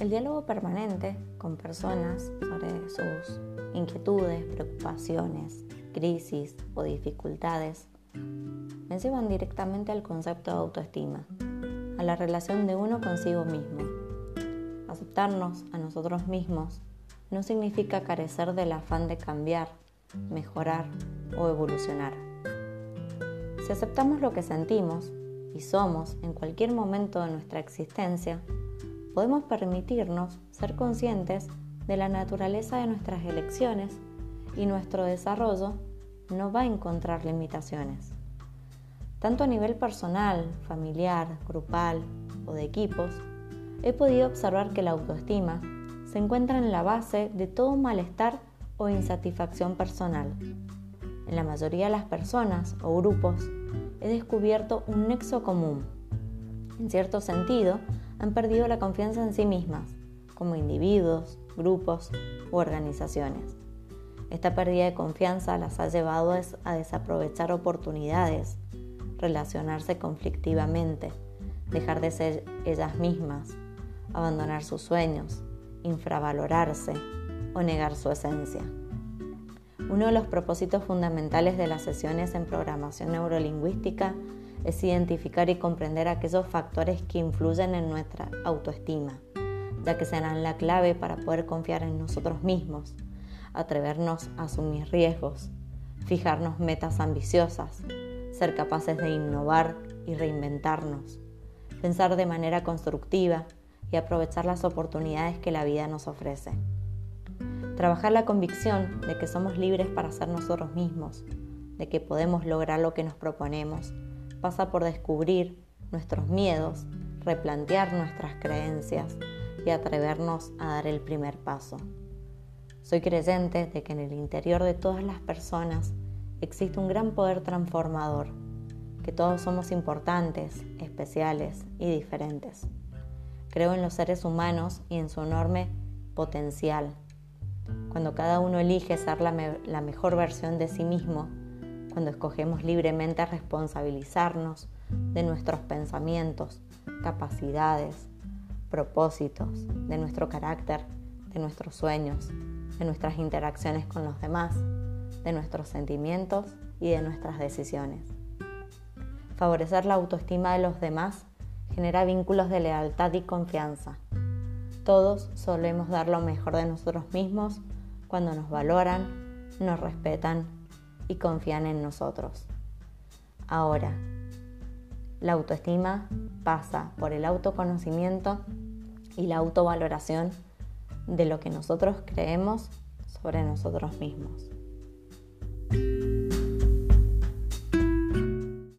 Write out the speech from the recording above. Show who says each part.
Speaker 1: El diálogo permanente con personas sobre sus inquietudes, preocupaciones, crisis o dificultades me llevan directamente al concepto de autoestima, a la relación de uno consigo mismo. Aceptarnos a nosotros mismos no significa carecer del afán de cambiar, mejorar o evolucionar. Si aceptamos lo que sentimos y somos en cualquier momento de nuestra existencia, podemos permitirnos ser conscientes de la naturaleza de nuestras elecciones y nuestro desarrollo no va a encontrar limitaciones. Tanto a nivel personal, familiar, grupal o de equipos, he podido observar que la autoestima se encuentra en la base de todo malestar o insatisfacción personal. En la mayoría de las personas o grupos he descubierto un nexo común. En cierto sentido, han perdido la confianza en sí mismas, como individuos, grupos u organizaciones. Esta pérdida de confianza las ha llevado a desaprovechar oportunidades, relacionarse conflictivamente, dejar de ser ellas mismas, abandonar sus sueños, infravalorarse o negar su esencia. Uno de los propósitos fundamentales de las sesiones en programación neurolingüística es identificar y comprender aquellos factores que influyen en nuestra autoestima, ya que serán la clave para poder confiar en nosotros mismos, atrevernos a asumir riesgos, fijarnos metas ambiciosas, ser capaces de innovar y reinventarnos, pensar de manera constructiva y aprovechar las oportunidades que la vida nos ofrece. Trabajar la convicción de que somos libres para ser nosotros mismos, de que podemos lograr lo que nos proponemos, pasa por descubrir nuestros miedos, replantear nuestras creencias y atrevernos a dar el primer paso. Soy creyente de que en el interior de todas las personas existe un gran poder transformador, que todos somos importantes, especiales y diferentes. Creo en los seres humanos y en su enorme potencial. Cuando cada uno elige ser la, mejor versión de sí mismo, cuando escogemos libremente responsabilizarnos de nuestros pensamientos, capacidades, propósitos, de nuestro carácter, de nuestros sueños, de nuestras interacciones con los demás, de nuestros sentimientos y de nuestras decisiones. Favorecer la autoestima de los demás genera vínculos de lealtad y confianza. Todos solemos dar lo mejor de nosotros mismos cuando nos valoran, nos respetan y confían en nosotros. Ahora, la autoestima pasa por el autoconocimiento y la autovaloración de lo que nosotros creemos sobre nosotros mismos.